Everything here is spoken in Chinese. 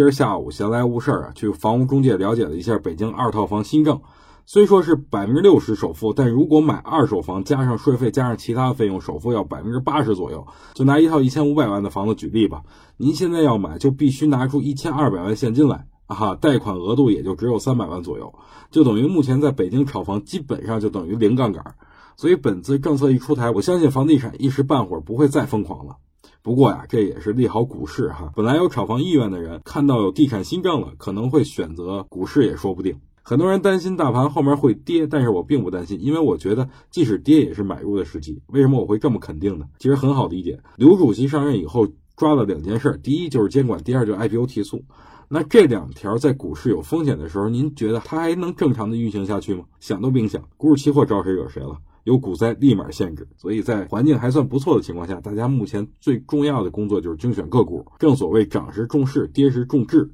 今儿下午闲来无事儿啊，去房屋中介了解了一下北京二套房新政。虽说是百分之六十首付，但如果买二手房，加上税费，加上其他费用，首付要百分之八十左右。就拿一套一千五百万的房子举例吧，您现在要买，就必须拿出一千二百万现金来啊，贷款额度也就只有三百万左右，就等于目前在北京炒房基本上就等于零杠杆。所以本次政策一出台，我相信房地产一时半会儿不会再疯狂了。不过呀，这也是利好股市哈。本来有炒房意愿的人，看到有地产新政了，可能会选择股市也说不定。很多人担心大盘后面会跌，但是我并不担心，因为我觉得即使跌也是买入的时机。为什么我会这么肯定呢？其实很好理解，刘主席上任以后抓了两件事，第一就是监管，第二就是 IPO 提速。那这两条在股市有风险的时候，您觉得它还能正常的运行下去吗？想都别想。股指期货招谁惹谁了？有股灾立马限制，所以在环境还算不错的情况下，大家目前最重要的工作就是精选个股。正所谓涨时重视，跌时重质。